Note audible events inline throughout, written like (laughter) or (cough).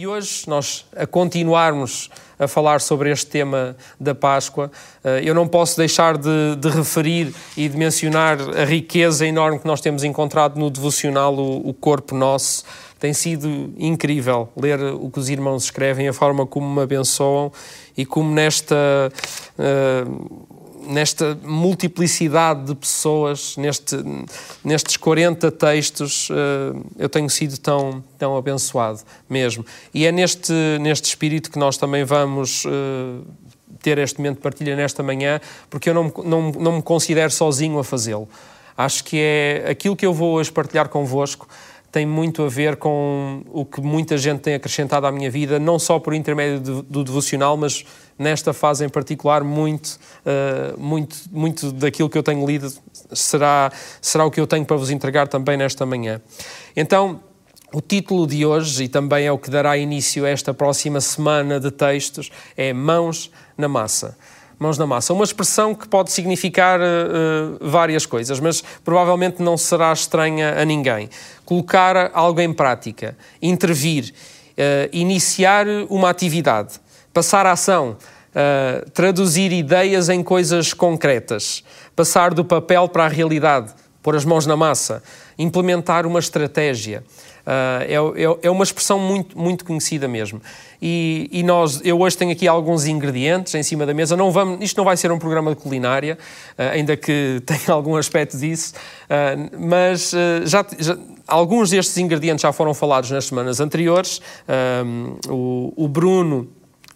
E hoje, nós a continuarmos a falar sobre este tema da Páscoa, eh, eu não posso deixar de, de, referir e de mencionar a riqueza enorme que nós temos encontrado no devocional O, o Corpo Nosso. Tem sido incrível ler o que os irmãos escrevem, a forma como me abençoam e como nesta. Uh, nesta multiplicidade de pessoas, neste, nestes 40 textos, uh, eu tenho sido tão, tão abençoado mesmo. E é neste, neste espírito que nós também vamos uh, ter este momento de partilha nesta manhã, porque eu não, não, não me considero sozinho a fazê-lo. Acho que é aquilo que eu vou hoje partilhar convosco tem muito a ver com o que muita gente tem acrescentado à minha vida, não só por intermédio do, do devocional, mas nesta fase em particular, muito, uh, muito, muito daquilo que eu tenho lido será, será o que eu tenho para vos entregar também nesta manhã. Então, o título de hoje, e também é o que dará início a esta próxima semana de textos, é Mãos na Massa mãos na massa. Uma expressão que pode significar uh, várias coisas, mas provavelmente não será estranha a ninguém. Colocar algo em prática, intervir, uh, iniciar uma atividade, passar a ação, uh, traduzir ideias em coisas concretas, passar do papel para a realidade, pôr as mãos na massa, implementar uma estratégia. Uh, é, é, é, uma expressão muito, muito conhecida mesmo. E, e, nós, eu hoje tenho aqui alguns ingredientes em cima da mesa. Não vamos, isto não vai ser um programa de culinária, uh, ainda que (laughs) tenha algum aspecto disso, uh, mas já, já, alguns destes ingredientes já foram falados nas semanas anteriores. o, o Bruno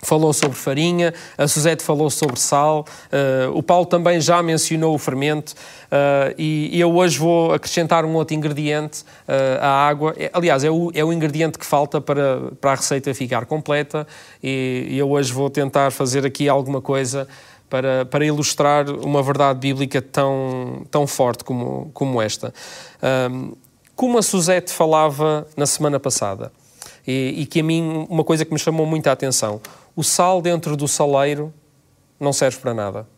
falou sobre farinha, a Suzete falou sobre sal, uh, o Paulo também já mencionou o fermento uh, e, e, eu hoje vou acrescentar um outro ingrediente, uh, a água. É, aliás, é o, é o ingrediente que falta para, para a receita ficar completa e, e eu hoje vou tentar fazer aqui alguma coisa para, para ilustrar uma verdade bíblica tão, tão forte como, como esta. Um, como a Suzete falava na semana passada, e, e que a mim, uma coisa que me chamou muita atenção, o sal dentro do saleiro não serve para nada.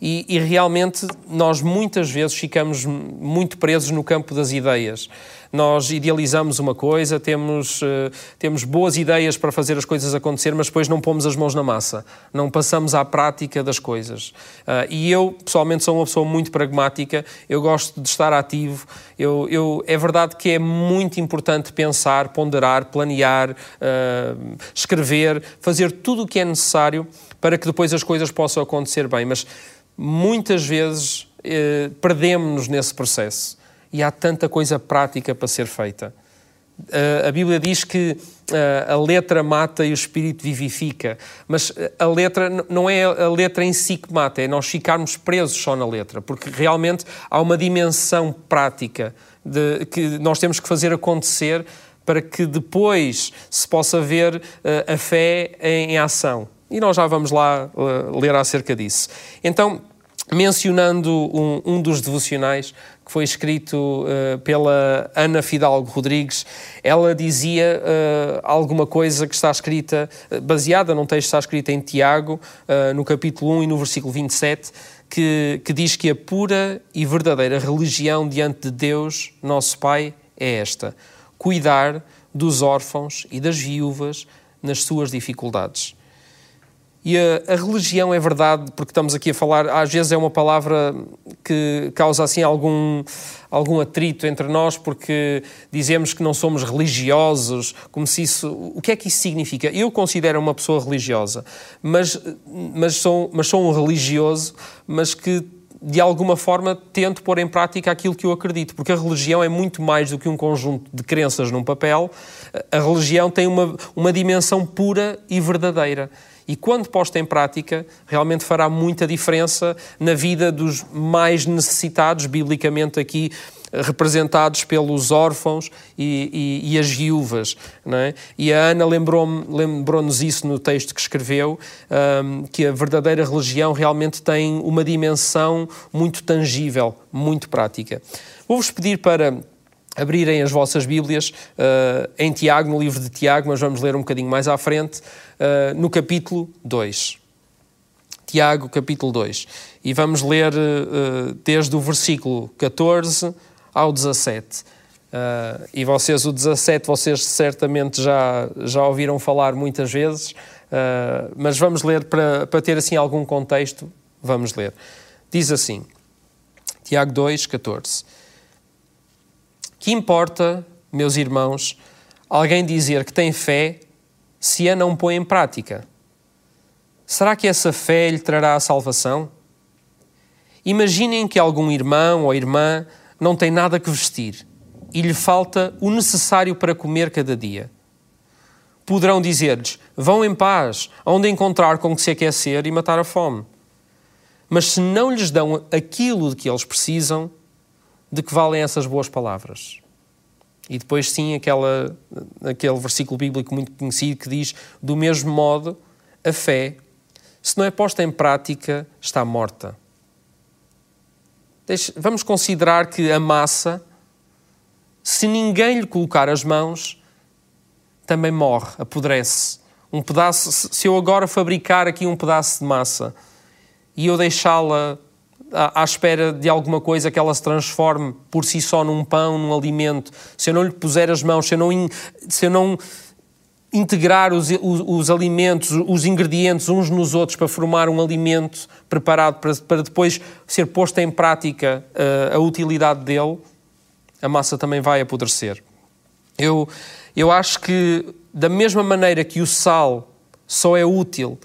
E, e, realmente nós muitas vezes ficamos muito presos no campo das ideias. Nós idealizamos uma coisa, temos, uh, temos boas ideias para fazer as coisas acontecer, mas depois não pomos as mãos na massa, não passamos à prática das coisas. Uh, e eu, pessoalmente, sou uma pessoa muito pragmática, eu gosto de estar ativo. Eu, eu é verdade que é muito importante pensar, ponderar, planear, uh, escrever, fazer tudo o que é necessário para que depois as coisas possam acontecer bem. Mas muitas vezes eh, perdemos-nos nesse processo e há tanta coisa prática para ser feita. Uh, a Bíblia diz que uh, a letra mata e o espírito vivifica, mas a letra não é a letra em si que mata, é nós ficarmos presos só na letra, porque realmente há uma dimensão prática de, que nós temos que fazer acontecer para que depois se possa ver uh, a fé em, em, ação. E nós já vamos lá ler acerca disso. Então, mencionando um, um dos devocionais que foi escrito uh, pela Ana Fidalgo Rodrigues, ela dizia uh, alguma coisa que está escrita, uh, baseada num texto que está escrito em Tiago, no capítulo 1 e no versículo 27, que, que diz que a pura e verdadeira religião diante de Deus, nosso Pai, é esta: cuidar dos órfãos e das viúvas nas suas dificuldades. E a, a, religião é verdade, porque estamos aqui a falar, às vezes é uma palavra que causa assim algum, algum atrito entre nós, porque dizemos que não somos religiosos, como se isso. O que é que isso significa? Eu considero uma pessoa religiosa, mas, mas, sou, mas sou um religioso, mas que de alguma forma tento pôr em prática aquilo que eu acredito, porque a religião é muito mais do que um conjunto de crenças num papel, a religião tem uma, uma dimensão pura e verdadeira e quando posta em prática, realmente fará muita diferença na vida dos mais necessitados, biblicamente aqui representados pelos órfãos e, e, e as viúvas. É? E a Ana lembrou-nos lembrou isso no texto que escreveu, um, que a verdadeira religião realmente tem uma dimensão muito tangível, muito prática. Vou-vos pedir para abrirem as vossas Bíblias uh, em Tiago, no livro de Tiago, mas vamos ler um bocadinho mais à frente, uh, no capítulo 2. Tiago, capítulo 2. E vamos ler uh, desde o versículo 14 ao 17. Uh, e vocês, o 17, vocês certamente já, já ouviram falar muitas vezes, mas vamos ler para, para ter assim algum contexto. Vamos ler. Diz assim, Tiago 2, 14. Que importa, meus irmãos, alguém dizer que tem fé se a não põe em prática? Será que essa fé lhe trará a salvação? Imaginem que algum irmão ou irmã não tem nada que vestir e lhe falta o necessário para comer cada dia. Poderão dizer-lhes: Vão em paz, onde encontrar com que se aquecer e matar a fome. Mas se não lhes dão aquilo de que eles precisam, de que valem essas boas palavras? E depois, sim, aquela, aquele versículo bíblico muito conhecido que diz: Do mesmo modo, a fé, se não é posta em prática, está morta. Vamos considerar que a massa se ninguém lhe colocar as mãos, também morre, apodrece. Um pedaço, se eu agora fabricar aqui um pedaço de massa e eu deixá-la à, espera de alguma coisa que ela se transforme por si só num pão, num alimento, se eu não lhe puser as mãos, se eu não, se eu não integrar os, os, os, alimentos, os ingredientes uns nos outros para formar um alimento preparado para, para depois ser posto em prática uh, a utilidade dele, a massa também vai apodrecer. Eu, eu acho que, da mesma maneira que o sal só é útil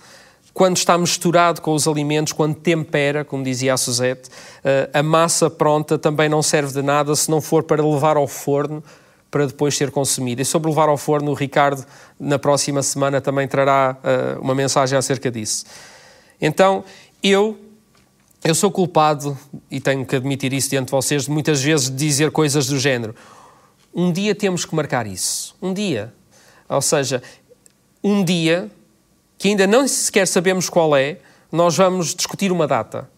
quando está misturado com os alimentos, quando tempera, como dizia a Suzette, eh, a massa pronta também não serve de nada se não for para levar ao forno para depois ser consumida. E sobre levar ao forno, o Ricardo, na próxima semana, também trará uh, uma mensagem acerca disso. Então, eu eu sou culpado, e tenho que admitir isso diante de vocês, de muitas vezes dizer coisas do género. Um dia temos que marcar isso. Um dia. Ou seja, um dia que ainda não sequer sabemos qual é, nós vamos discutir uma data.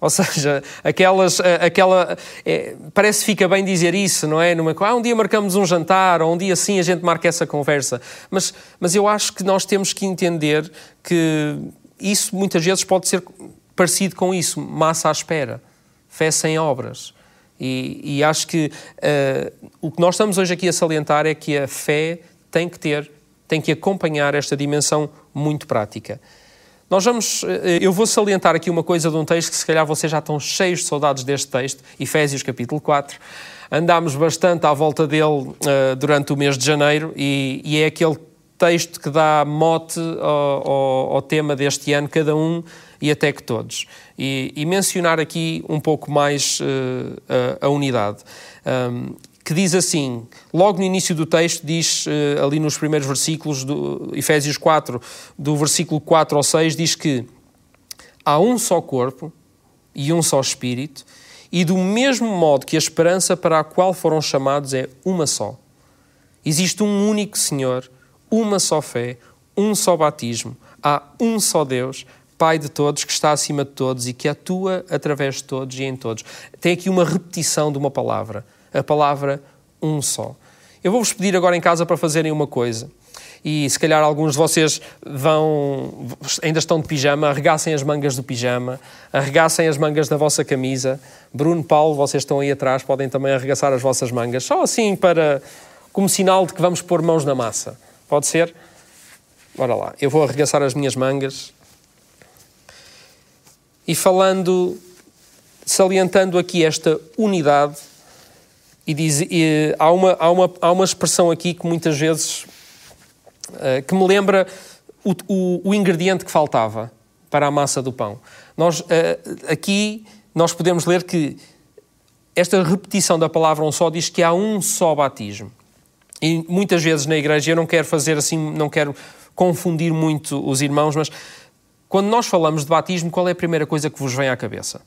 Ou (laughs) seja, aquelas, eh, aquela. É, parece que fica bem dizer isso, não é? Numa, ah, um dia marcamos um jantar, ou um dia sim a gente marca essa conversa. Mas, mas eu acho que nós temos que entender que isso muitas vezes pode ser parecido com isso, massa à espera, fé sem obras. E, e acho que uh, o que nós estamos hoje aqui a salientar é que a fé tem que ter, tem que acompanhar esta dimensão muito prática. Nós vamos, eh, eu vou salientar aqui uma coisa de um texto que se calhar vocês já estão cheios de saudades deste texto, Efésios capítulo 4. Andámos bastante à volta dele uh, durante o mês de janeiro e, e, é aquele texto que dá mote ao, ao, ao tema deste ano, cada um e até que todos. E, e mencionar aqui um pouco mais uh, a, a, unidade. Um, que diz assim, logo no início do texto, diz uh, ali nos primeiros versículos, do Efésios 4, do versículo 4 ao 6, diz que há um só corpo e um só espírito, e do mesmo modo que a esperança para a qual foram chamados é uma só. Existe um único Senhor, uma só fé, um só batismo, há um só Deus, Pai de todos, que está acima de todos e que atua através de todos e em todos. Tem aqui uma repetição de uma palavra, a palavra um só. Eu vou-vos pedir agora em casa para fazerem uma coisa. E se calhar alguns de vocês vão, ainda estão de pijama, arregassem as mangas do pijama, arregassem as mangas da vossa camisa. Bruno, Paulo, vocês estão aí atrás, podem também arregaçar as vossas mangas, só assim para, como sinal de que vamos pôr mãos na massa. Pode ser? Bora lá, eu vou arregaçar as minhas mangas e falando, salientando aqui esta unidade, e, diz, e há, uma, há, uma, há uma expressão aqui que muitas vezes uh, que me lembra o, o, o, ingrediente que faltava para a massa do pão. Nós, uh, aqui nós podemos ler que esta repetição da palavra um só diz que há um só batismo. E muitas vezes na igreja, eu não quero fazer assim, não quero confundir muito os irmãos, mas quando nós falamos de batismo, qual é a primeira coisa que vos vem à cabeça?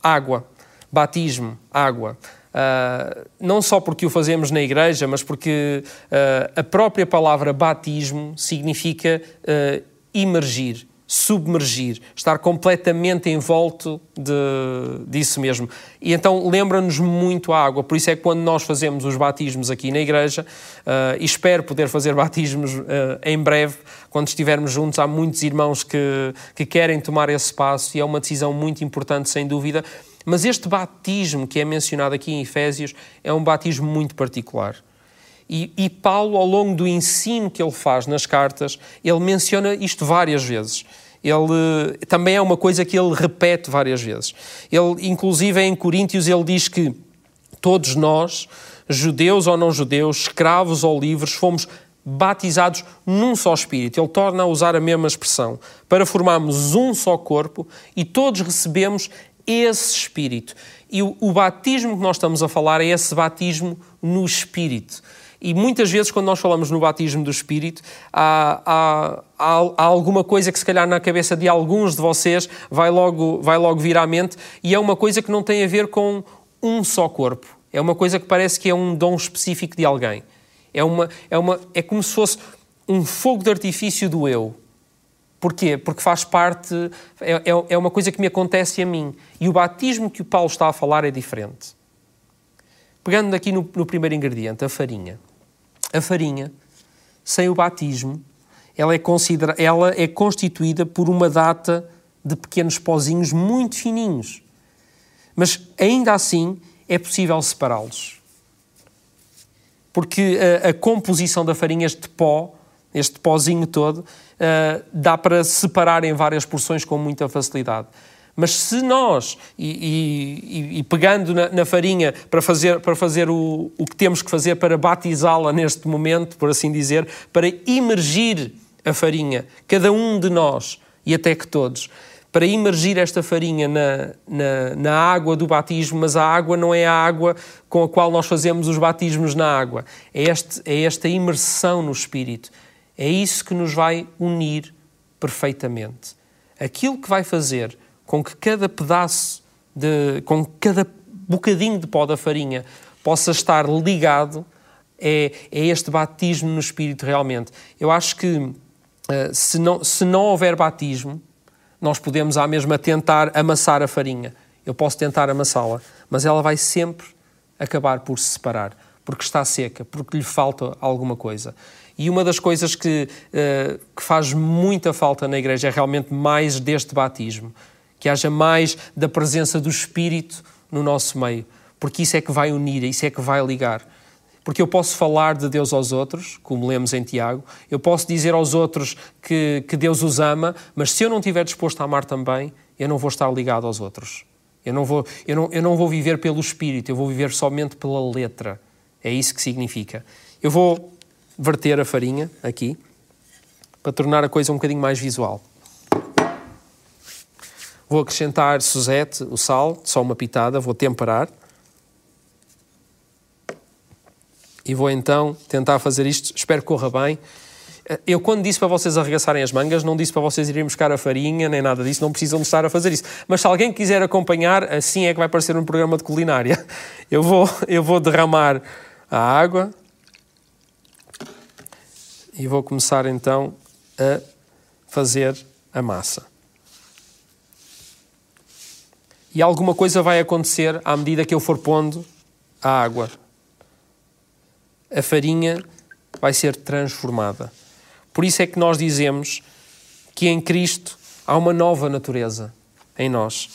Água. Batismo, água. Uh, não só porque o fazemos na igreja, mas porque uh, a própria palavra batismo significa uh, imergir, submergir, estar completamente envolto de, disso mesmo. E então lembra-nos muito a água, por isso é que quando nós fazemos os batismos aqui na igreja, uh, e espero poder fazer (laughs) batismos uh, em breve, quando estivermos juntos, há muitos irmãos que, que querem tomar esse passo e é uma decisão muito importante, sem dúvida. Mas este batismo que é mencionado aqui em Efésios é um batismo muito particular. E, e, Paulo, ao longo do ensino que ele faz nas cartas, ele menciona isto várias vezes. Ele também é uma coisa que ele repete várias vezes. Ele, inclusive, em Coríntios, ele diz que todos nós, judeus ou não judeus, escravos ou livres, fomos batizados num só Espírito. Ele torna a usar a mesma expressão, para formarmos um só corpo e todos recebemos esse Espírito. E o, o batismo que nós estamos a falar é esse batismo no Espírito. E muitas vezes, quando nós falamos no batismo do Espírito, há, há, há, alguma coisa que, se calhar, na cabeça de alguns de vocês vai logo, vai logo vir à mente, e é uma coisa que não tem a ver com um só corpo. É uma coisa que parece que é um dom específico de alguém. É, uma, é, uma, é como se fosse um fogo de artifício do eu. Porquê? Porque faz parte, é, é, é uma coisa que me acontece a mim. E o batismo que o Paulo está a falar é diferente. Pegando aqui no, no primeiro ingrediente, a farinha. A farinha, sem o batismo, ela é, considera ela é constituída por uma data de pequenos pozinhos muito fininhos. Mas ainda assim é possível separá-los. Porque a, a, composição da farinha, este pó, este pozinho todo, uh, dá para separar em várias porções com muita facilidade. Mas se nós, e, e, e pegando na, na, farinha para fazer, para fazer o, o que temos que fazer para batizá-la neste momento, por assim dizer, para imergir a farinha, cada um de nós, e até que todos, para imergir esta farinha na, na, na, água do batismo, mas a água não é a água com a qual nós fazemos os batismos na água, é, este, é esta imersão no Espírito. É isso que nos vai unir perfeitamente. Aquilo que vai fazer com que cada pedaço, de, com cada bocadinho de pó da farinha possa estar ligado é, é este batismo no Espírito realmente. Eu acho que uh, se, não, se não houver batismo, nós podemos à mesma tentar amassar a farinha. Eu posso tentar amassá-la, mas ela vai sempre acabar por se separar, porque está seca, porque lhe falta alguma coisa. E uma das coisas que, uh, que faz muita falta na igreja é realmente mais deste batismo que haja mais da presença do Espírito no nosso meio, porque isso é que vai unir, isso é que vai ligar. Porque eu posso falar de Deus aos outros, como lemos em Tiago, eu posso dizer aos outros que, que Deus os ama, mas se eu não estiver disposto a amar também, eu não vou estar ligado aos outros. Eu não vou, eu não, eu não vou viver pelo Espírito, eu vou viver somente pela letra. É isso que significa. Eu vou verter a farinha aqui, para tornar a coisa um bocadinho mais visual. Vou acrescentar suzete, o sal, só uma pitada, vou temperar. E vou então tentar fazer isto, espero que corra bem. Eu, quando disse para vocês arregaçarem as mangas, não disse para vocês irem buscar a farinha, nem nada disso, não precisam de estar a fazer isso. Mas se alguém quiser acompanhar, assim é que vai parecer um programa de culinária. Eu vou, eu vou derramar a água e vou começar então a fazer a massa. e alguma coisa vai acontecer à medida que eu for pondo a água. A farinha vai ser transformada. Por isso é que nós dizemos que em Cristo há uma nova natureza em nós.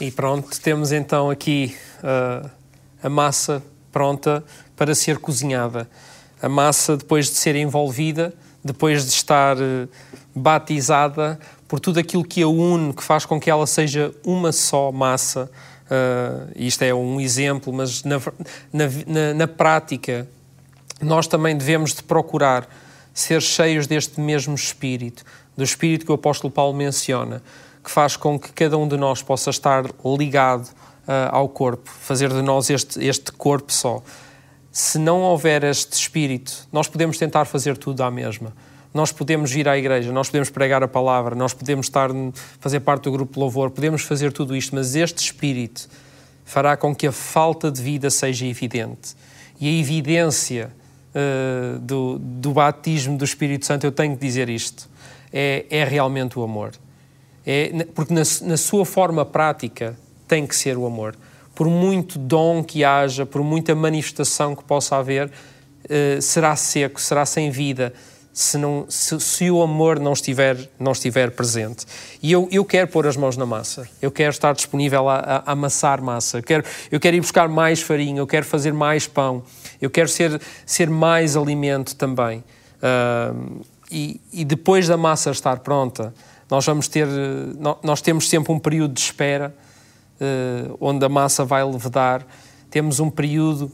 E pronto, temos então aqui uh, a massa pronta para ser cozinhada. A massa, depois de ser envolvida, depois de estar uh, batizada por tudo aquilo que a une, que faz com que ela seja uma só massa. Uh, isto é um exemplo, mas na, na, na, prática nós também devemos de procurar ser cheios deste mesmo Espírito, do Espírito que o apóstolo Paulo menciona que faz com que cada um de nós possa estar ligado uh, ao corpo, fazer de nós este, este corpo só. Se não houver este espírito, nós podemos tentar fazer tudo à mesma. Nós podemos ir à igreja, nós podemos pregar a palavra, nós podemos estar fazer parte do grupo de louvor, podemos fazer tudo isto, mas este espírito fará com que a falta de vida seja evidente. E a evidência uh, do, do batismo do Espírito Santo, eu tenho que dizer isto, é, é realmente o amor É, porque na, na sua forma prática tem que ser o amor. Por muito dom que haja, por muita manifestação que possa haver, uh, será seco, será sem vida, se, não, se, se, o amor não estiver, não estiver presente. E eu, eu quero pôr as mãos na massa, eu quero estar disponível a, a, a amassar massa, eu quero, eu quero ir buscar mais farinha, eu quero fazer mais pão, eu quero ser, ser mais alimento também. Uh, e, e, depois da massa estar pronta, nós vamos ter, nós temos sempre um período de espera uh, onde a massa vai levedar, temos um período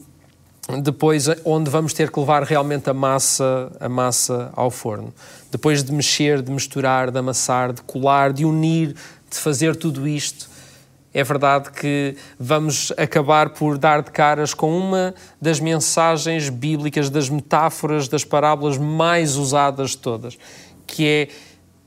depois onde vamos ter que levar realmente a massa, a massa ao forno. Depois de mexer, de misturar, de amassar, de colar, de unir, de fazer tudo isto, é verdade que vamos acabar por dar de caras com uma das mensagens bíblicas, das metáforas, das parábolas mais usadas de todas, que é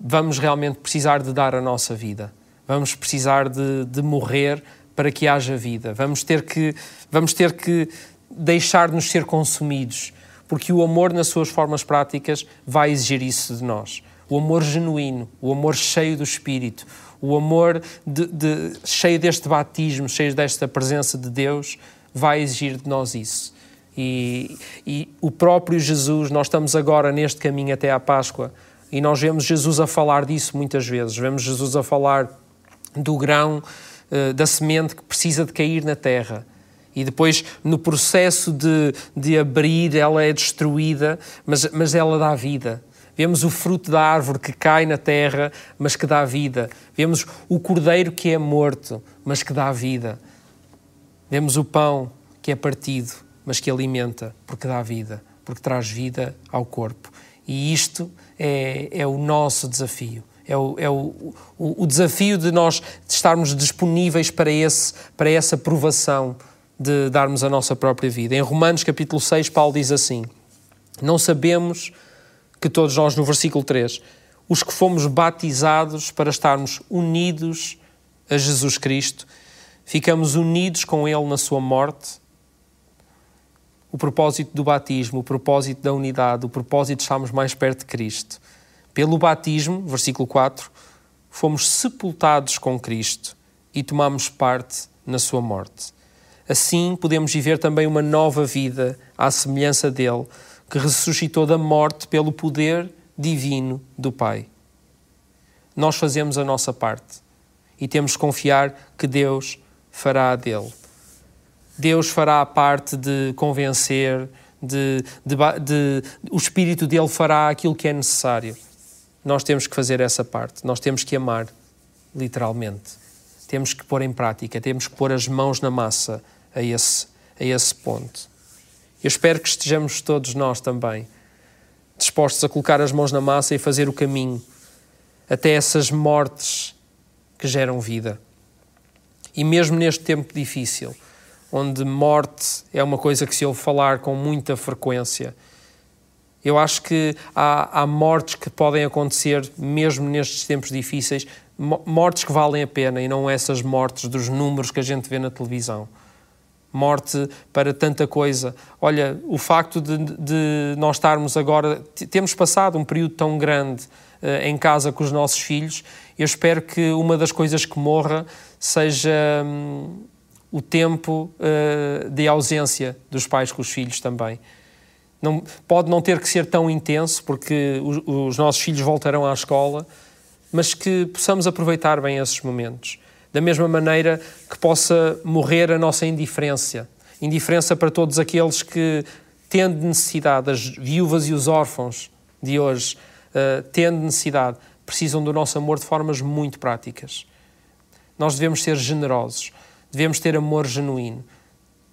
vamos realmente precisar de dar a nossa vida. Vamos precisar de, de morrer para que haja vida. Vamos ter que, vamos ter que deixar-nos ser consumidos, porque o amor, nas suas formas práticas, vai exigir isso de nós. O amor genuíno, o amor cheio do Espírito, o amor de, de, cheio deste batismo, cheio desta presença de Deus, vai exigir de nós isso. E, e, o próprio Jesus, nós estamos agora neste caminho até à Páscoa, e nós vemos Jesus a falar disso muitas vezes. Vemos Jesus a falar do grão, eh, da semente que precisa de cair na terra e depois, no processo de, de abrir, ela é destruída, mas, mas ela dá vida. Vemos o fruto da árvore que cai na terra, mas que dá vida. Vemos o cordeiro que é morto, mas que dá vida. Vemos o pão que é partido, mas que alimenta, porque dá vida, porque traz vida ao corpo. E isto é, é o nosso desafio. É, o, é o, o, o desafio de nós estarmos disponíveis para, esse, para essa provação de darmos a nossa própria vida. Em Romanos capítulo 6, Paulo diz assim: Não sabemos que todos nós, no versículo 3, os que fomos batizados para estarmos unidos a Jesus Cristo, ficamos unidos com Ele na Sua morte. O propósito do batismo, o propósito da unidade, o propósito de estarmos mais perto de Cristo. Pelo batismo, versículo 4, fomos sepultados com Cristo e tomamos parte na Sua morte. Assim podemos viver também uma nova vida à semelhança dele, que ressuscitou da morte pelo poder divino do Pai. Nós fazemos a nossa parte e temos que confiar que Deus fará a dele. Deus fará a parte de convencer, de, de, de, o Espírito dele fará aquilo que é necessário. Nós temos que fazer essa parte, nós temos que amar, literalmente. Temos que pôr em prática, temos que pôr as mãos na massa a esse, a esse ponto. Eu espero que estejamos todos nós também dispostos a colocar as mãos na massa e fazer o caminho até essas mortes que geram vida. E mesmo neste tempo difícil, onde morte é uma coisa que se ouve falar com muita frequência, eu acho que há, há mortes que podem acontecer mesmo nestes tempos difíceis, mortes que valem a pena e não essas mortes dos números que a gente vê na televisão. Morte para tanta coisa. Olha, o facto de, de nós estarmos agora, temos passado um período tão grande uh, em casa com os nossos filhos, eu espero que uma das coisas que morra seja um, o tempo uh, de ausência dos pais com os filhos também. Não, pode não ter que ser tão intenso, porque os, os nossos filhos voltarão à escola, mas que possamos aproveitar bem esses momentos da mesma maneira que possa morrer a nossa indiferença. Indiferença para todos aqueles que, tendo necessidade, as viúvas e os órfãos de hoje, uh, tendo necessidade, precisam do nosso amor de formas muito práticas. Nós devemos ser generosos, devemos ter amor genuíno,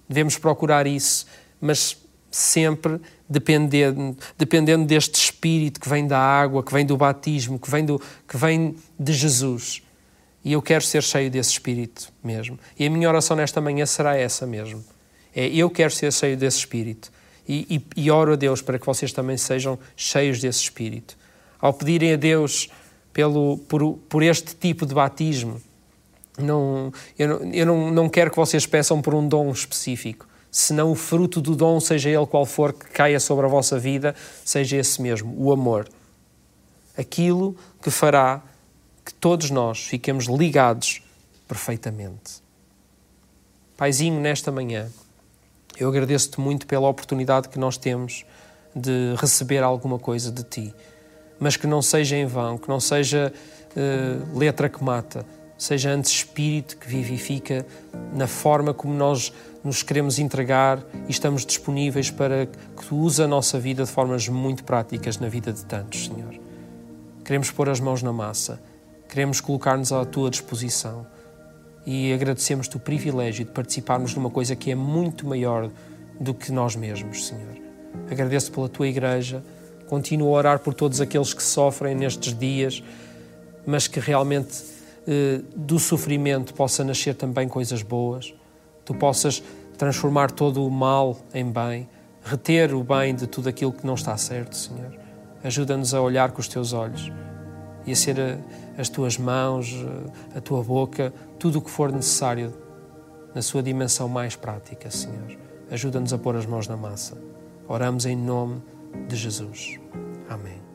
devemos procurar isso, mas sempre dependendo, dependendo deste espírito que vem da água, que vem do batismo, que vem, do, que vem de Jesus. E eu quero ser cheio desse Espírito mesmo. E a minha oração nesta manhã será essa mesmo. É eu quero ser cheio desse Espírito. E, e, e oro a Deus para que vocês também sejam cheios desse Espírito. Ao pedirem a Deus pelo, por, por este tipo de batismo, não, eu, não, eu não, não quero que vocês peçam por um dom específico, senão o fruto do dom, seja ele qual for, que caia sobre a vossa vida, seja esse mesmo, o amor. Aquilo que fará que todos nós fiquemos ligados perfeitamente. Paizinho, nesta manhã, eu agradeço-te muito pela oportunidade que nós temos de receber alguma coisa de ti, mas que não seja em vão, que não seja uh, letra que mata, seja antes espírito que vivifica na forma como nós nos queremos entregar e estamos disponíveis para que tu use a nossa vida de formas muito práticas na vida de tantos, Senhor. Queremos pôr as mãos na massa, queremos colocar-nos à tua disposição e agradecemos-te o privilégio de participarmos numa coisa que é muito maior do que nós mesmos, Senhor. Agradeço pela tua igreja, continuo a orar por todos aqueles que sofrem nestes dias, mas que realmente do sofrimento possa nascer também coisas boas, tu possas transformar todo o mal em bem, reter o bem de tudo aquilo que não está certo, Senhor. Ajuda-nos a olhar com os teus olhos e a ser a, as tuas mãos, a tua boca, tudo o que for necessário na sua dimensão mais prática, Senhor. Ajuda-nos a pôr as mãos na massa. Oramos em nome de Jesus. Amém.